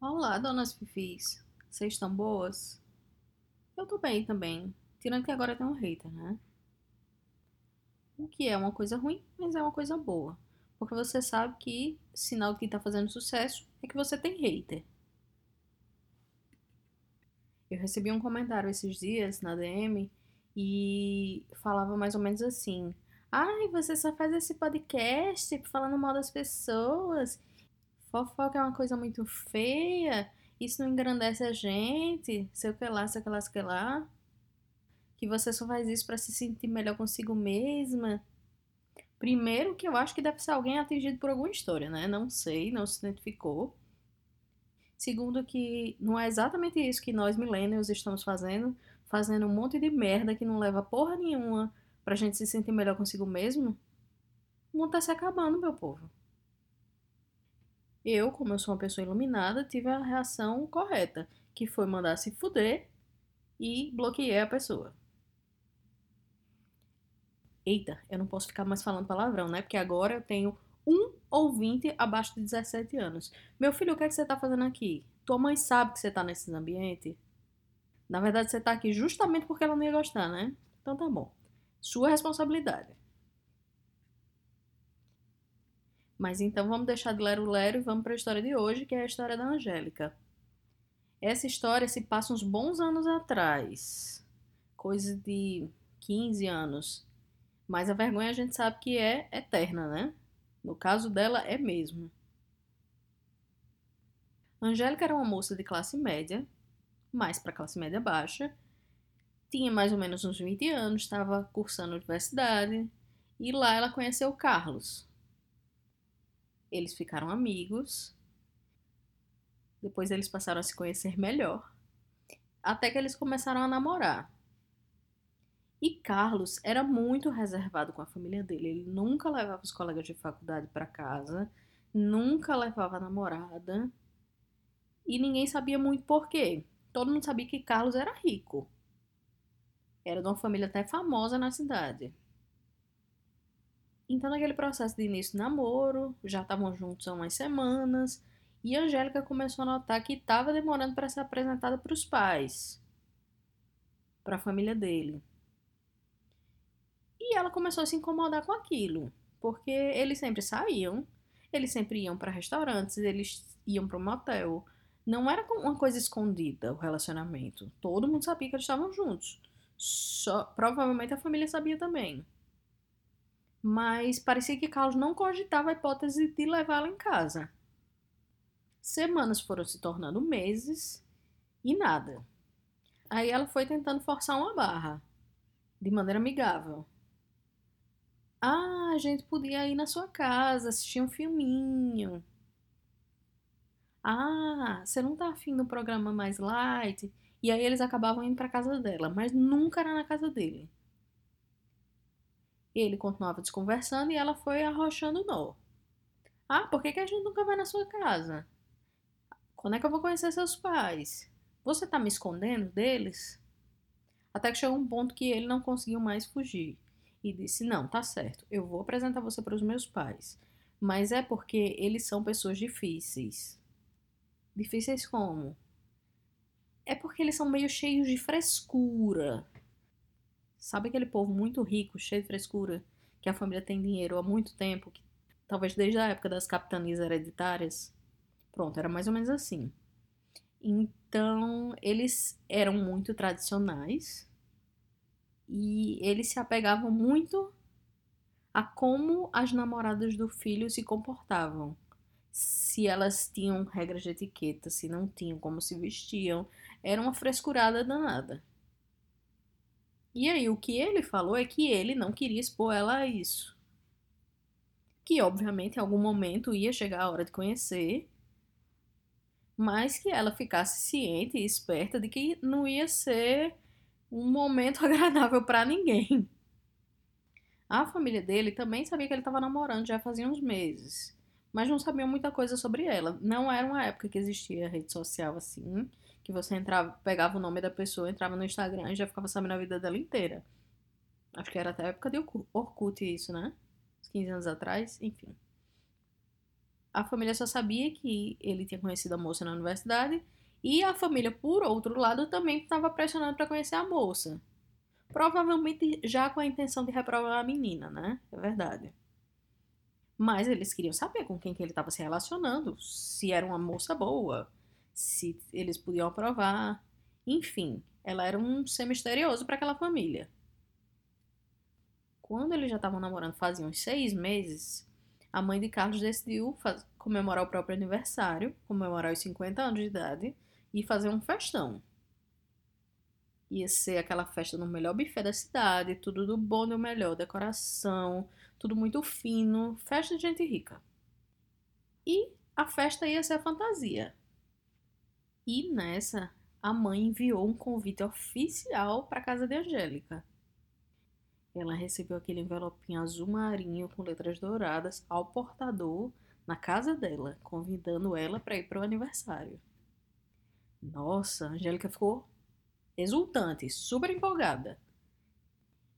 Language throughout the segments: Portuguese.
Olá, donas fifis. Vocês estão boas? Eu tô bem também. Tirando que agora tem um hater, né? O que é uma coisa ruim, mas é uma coisa boa. Porque você sabe que sinal de que tá fazendo sucesso é que você tem hater. Eu recebi um comentário esses dias na DM e falava mais ou menos assim: Ai, você só faz esse podcast falando mal das pessoas Fofoca é uma coisa muito feia. Isso não engrandece a gente. Sei o que lá, sei o que lá, sei o que lá. Que você só faz isso para se sentir melhor consigo mesma. Primeiro, que eu acho que deve ser alguém atingido por alguma história, né? Não sei, não se identificou. Segundo, que não é exatamente isso que nós millennials estamos fazendo, fazendo um monte de merda que não leva porra nenhuma pra gente se sentir melhor consigo mesmo. O mundo tá se acabando, meu povo. Eu, como eu sou uma pessoa iluminada, tive a reação correta, que foi mandar se fuder e bloqueei a pessoa. Eita, eu não posso ficar mais falando palavrão, né? Porque agora eu tenho um ouvinte abaixo de 17 anos. Meu filho, o que, é que você tá fazendo aqui? Tua mãe sabe que você tá nesse ambiente? Na verdade, você tá aqui justamente porque ela não ia gostar, né? Então tá bom. Sua responsabilidade. Mas então vamos deixar de lero-lero e vamos para a história de hoje, que é a história da Angélica. Essa história se passa uns bons anos atrás, coisa de 15 anos. Mas a vergonha a gente sabe que é eterna, né? No caso dela, é mesmo. Angélica era uma moça de classe média, mais para classe média baixa, tinha mais ou menos uns 20 anos, estava cursando universidade, e lá ela conheceu Carlos, eles ficaram amigos. Depois eles passaram a se conhecer melhor. Até que eles começaram a namorar. E Carlos era muito reservado com a família dele. Ele nunca levava os colegas de faculdade para casa, nunca levava a namorada. E ninguém sabia muito por quê. Todo mundo sabia que Carlos era rico. Era de uma família até famosa na cidade. Então, naquele processo de início de namoro, já estavam juntos há umas semanas, e Angélica começou a notar que estava demorando para ser apresentada para os pais, para a família dele. E ela começou a se incomodar com aquilo, porque eles sempre saíam, eles sempre iam para restaurantes, eles iam para um motel. Não era uma coisa escondida o relacionamento. Todo mundo sabia que eles estavam juntos. Só, provavelmente a família sabia também mas parecia que Carlos não cogitava a hipótese de levá-la em casa. Semanas foram se tornando meses e nada. Aí ela foi tentando forçar uma barra, de maneira amigável. Ah, a gente podia ir na sua casa, assistir um filminho. Ah, você não tá afim do programa mais light? E aí eles acabavam indo pra casa dela, mas nunca era na casa dele. Ele continuava desconversando e ela foi arrochando nó. Ah, por que, que a gente nunca vai na sua casa? Quando é que eu vou conhecer seus pais? Você tá me escondendo deles? Até que chegou um ponto que ele não conseguiu mais fugir e disse: Não, tá certo, eu vou apresentar você para os meus pais, mas é porque eles são pessoas difíceis. Difíceis como? É porque eles são meio cheios de frescura. Sabe aquele povo muito rico, cheio de frescura, que a família tem dinheiro há muito tempo, que, talvez desde a época das capitanias hereditárias? Pronto, era mais ou menos assim. Então, eles eram muito tradicionais e eles se apegavam muito a como as namoradas do filho se comportavam. Se elas tinham regras de etiqueta, se não tinham, como se vestiam. Era uma frescurada danada. E aí, o que ele falou é que ele não queria expor ela a isso. que obviamente em algum momento ia chegar a hora de conhecer, mas que ela ficasse ciente e esperta de que não ia ser um momento agradável para ninguém. A família dele também sabia que ele estava namorando já fazia uns meses, mas não sabiam muita coisa sobre ela. Não era uma época que existia rede social assim, que você entrava, pegava o nome da pessoa, entrava no Instagram e já ficava sabendo a vida dela inteira. Acho que era até a época de Orkut isso, né? Uns 15 anos atrás, enfim. A família só sabia que ele tinha conhecido a moça na universidade e a família, por outro lado, também estava pressionando para conhecer a moça. Provavelmente já com a intenção de reprovar a menina, né? É verdade. Mas eles queriam saber com quem que ele estava se relacionando, se era uma moça boa, se eles podiam aprovar. Enfim, ela era um ser misterioso para aquela família. Quando eles já estavam namorando fazia uns seis meses, a mãe de Carlos decidiu faz... comemorar o próprio aniversário, comemorar os 50 anos de idade e fazer um festão. Ia ser aquela festa no melhor buffet da cidade, tudo do bom e do melhor, decoração, tudo muito fino, festa de gente rica. E a festa ia ser a fantasia. E nessa, a mãe enviou um convite oficial para a casa de Angélica. Ela recebeu aquele envelopinho azul marinho com letras douradas ao portador na casa dela, convidando ela para ir para o aniversário. Nossa, a Angélica ficou exultante, super empolgada.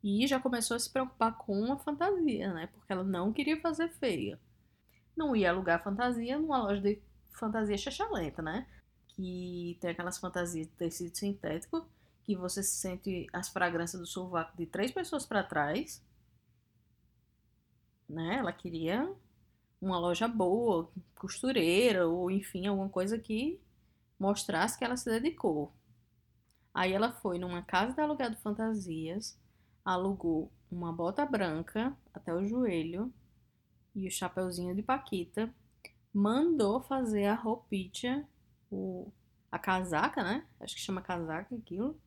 E já começou a se preocupar com a fantasia, né? Porque ela não queria fazer feia. Não ia alugar fantasia numa loja de fantasia chachalenta, né? Que tem aquelas fantasias de tecido sintético que você sente as fragrâncias do sovaco de três pessoas para trás. Né? Ela queria uma loja boa, costureira, ou enfim, alguma coisa que mostrasse que ela se dedicou. Aí ela foi numa casa de alugado fantasias, alugou uma bota branca até o joelho e o chapeuzinho de Paquita, mandou fazer a roupinha, o, a casaca, né? Acho que chama casaca aquilo.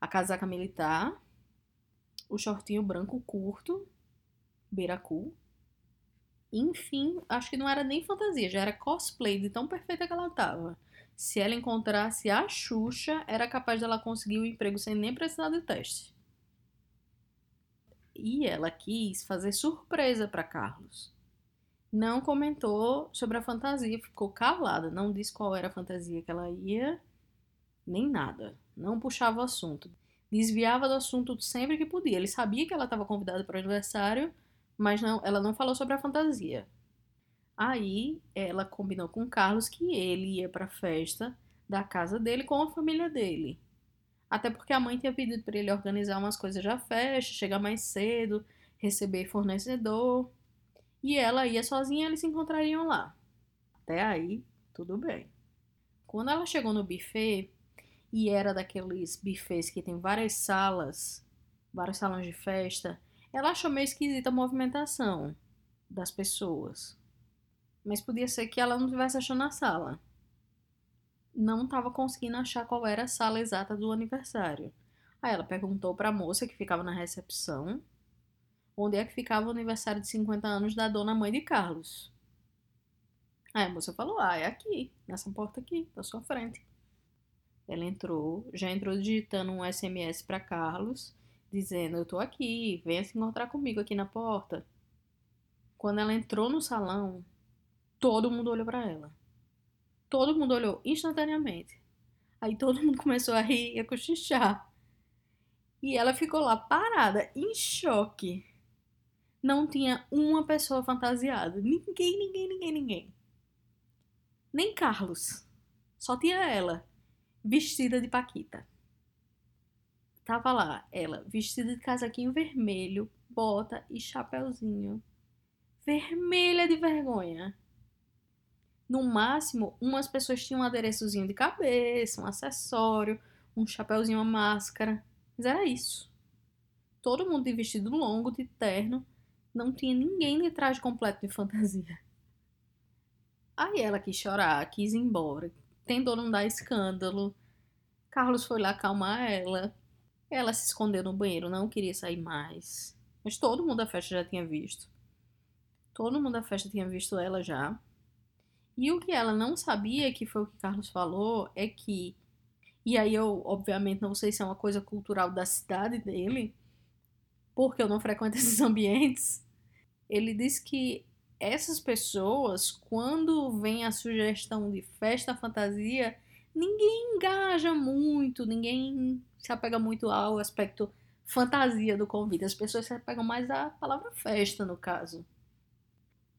A casaca militar, o shortinho branco curto, beiracu. Enfim, acho que não era nem fantasia, já era cosplay de tão perfeita que ela tava. Se ela encontrasse a Xuxa, era capaz dela conseguir o emprego sem nem precisar de teste. E ela quis fazer surpresa para Carlos. Não comentou sobre a fantasia, ficou calada, não disse qual era a fantasia que ela ia, nem nada. Não puxava o assunto. Desviava do assunto sempre que podia. Ele sabia que ela estava convidada para o aniversário, mas não, ela não falou sobre a fantasia. Aí ela combinou com o Carlos que ele ia para a festa da casa dele com a família dele. Até porque a mãe tinha pedido para ele organizar umas coisas da festa, chegar mais cedo, receber fornecedor. E ela ia sozinha, eles se encontrariam lá. Até aí, tudo bem. Quando ela chegou no buffet, e era daqueles buffets que tem várias salas, vários salões de festa, ela achou meio esquisita a movimentação das pessoas. Mas podia ser que ela não estivesse achando a sala. Não estava conseguindo achar qual era a sala exata do aniversário. Aí ela perguntou para a moça que ficava na recepção onde é que ficava o aniversário de 50 anos da dona mãe de Carlos. Aí a moça falou: Ah, é aqui, nessa porta aqui, da sua frente. Ela entrou, já entrou digitando um SMS para Carlos, dizendo: Eu tô aqui, venha se encontrar comigo aqui na porta. Quando ela entrou no salão, todo mundo olhou para ela. Todo mundo olhou instantaneamente. Aí todo mundo começou a rir e a cochichar. E ela ficou lá parada, em choque. Não tinha uma pessoa fantasiada. Ninguém, ninguém, ninguém, ninguém. Nem Carlos. Só tinha ela, vestida de Paquita. Tava lá, ela, vestida de casaquinho vermelho, bota e chapéuzinho. Vermelha de vergonha. No máximo, umas pessoas tinham um adereçozinho de cabeça, um acessório, um chapéuzinho, uma máscara. Mas era isso. Todo mundo de vestido longo, de terno. Não tinha ninguém de traje completo de fantasia. Aí ela quis chorar, quis ir embora. Tentou não dar escândalo. Carlos foi lá acalmar ela. Ela se escondeu no banheiro, não queria sair mais. Mas todo mundo da festa já tinha visto. Todo mundo da festa tinha visto ela já. E o que ela não sabia, que foi o que Carlos falou, é que. E aí eu, obviamente, não sei se é uma coisa cultural da cidade dele, porque eu não frequento esses ambientes. Ele diz que essas pessoas, quando vem a sugestão de festa fantasia, ninguém engaja muito, ninguém se apega muito ao aspecto fantasia do convite. As pessoas se apegam mais à palavra festa, no caso.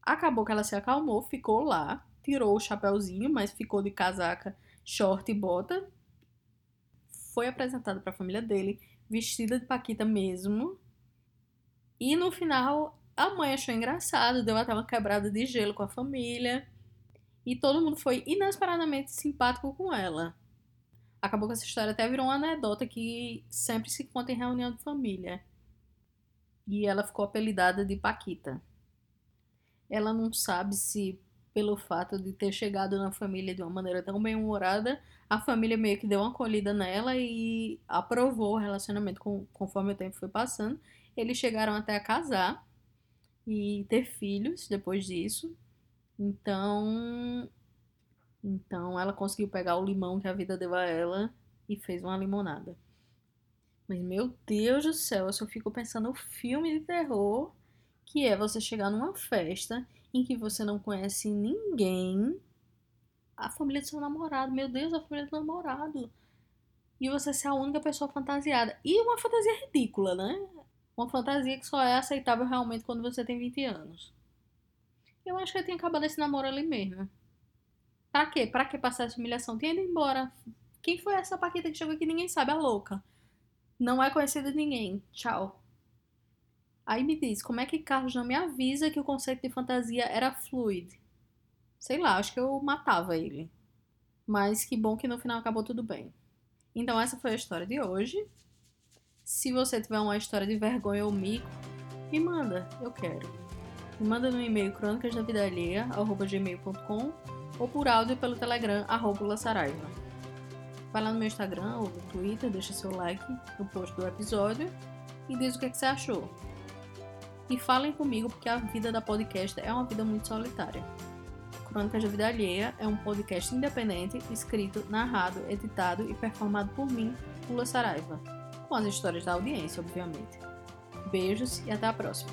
Acabou que ela se acalmou, ficou lá, tirou o chapéuzinho, mas ficou de casaca, short e bota. Foi apresentada para a família dele, vestida de Paquita mesmo. E no final, a mãe achou engraçado, deu até uma quebrada de gelo com a família. E todo mundo foi inesperadamente simpático com ela. Acabou que essa história até virou uma anedota que sempre se conta em reunião de família. E ela ficou apelidada de Paquita. Ela não sabe se, pelo fato de ter chegado na família de uma maneira tão bem-humorada, a família meio que deu uma acolhida nela e aprovou o relacionamento com, conforme o tempo foi passando. Eles chegaram até a casar e ter filhos depois disso. Então, então ela conseguiu pegar o limão que a vida deu a ela e fez uma limonada. Mas meu Deus do céu, eu só fico pensando no filme de terror que é você chegar numa festa em que você não conhece ninguém, a família do seu namorado, meu Deus, a família do namorado, e você ser a única pessoa fantasiada. E uma fantasia ridícula, né? Uma fantasia que só é aceitável realmente quando você tem 20 anos. Eu acho que eu tinha acabado esse namoro ali mesmo. Pra quê? Pra que passar essa humilhação? Tinha ido embora. Quem foi essa Paquita que chegou aqui? Ninguém sabe, a louca. Não é conhecida de ninguém. Tchau. Aí me diz, como é que Carlos não me avisa que o conceito de fantasia era fluid? Sei lá, acho que eu matava ele. Mas que bom que no final acabou tudo bem. Então essa foi a história de hoje. Se você tiver uma história de vergonha ou mico, me manda, eu quero. Me manda no e-mail crônicasdavidalheia.gmail.com ou por áudio pelo Telegram, arroba Saraiva. Vai lá no meu Instagram ou no Twitter, deixa seu like no post do episódio e diz o que, é que você achou. E falem comigo porque a vida da podcast é uma vida muito solitária. Crônicas da Vida Alheia é um podcast independente, escrito, narrado, editado e performado por mim, Lula Saraiva, com as histórias da audiência, obviamente. Beijos e até a próxima!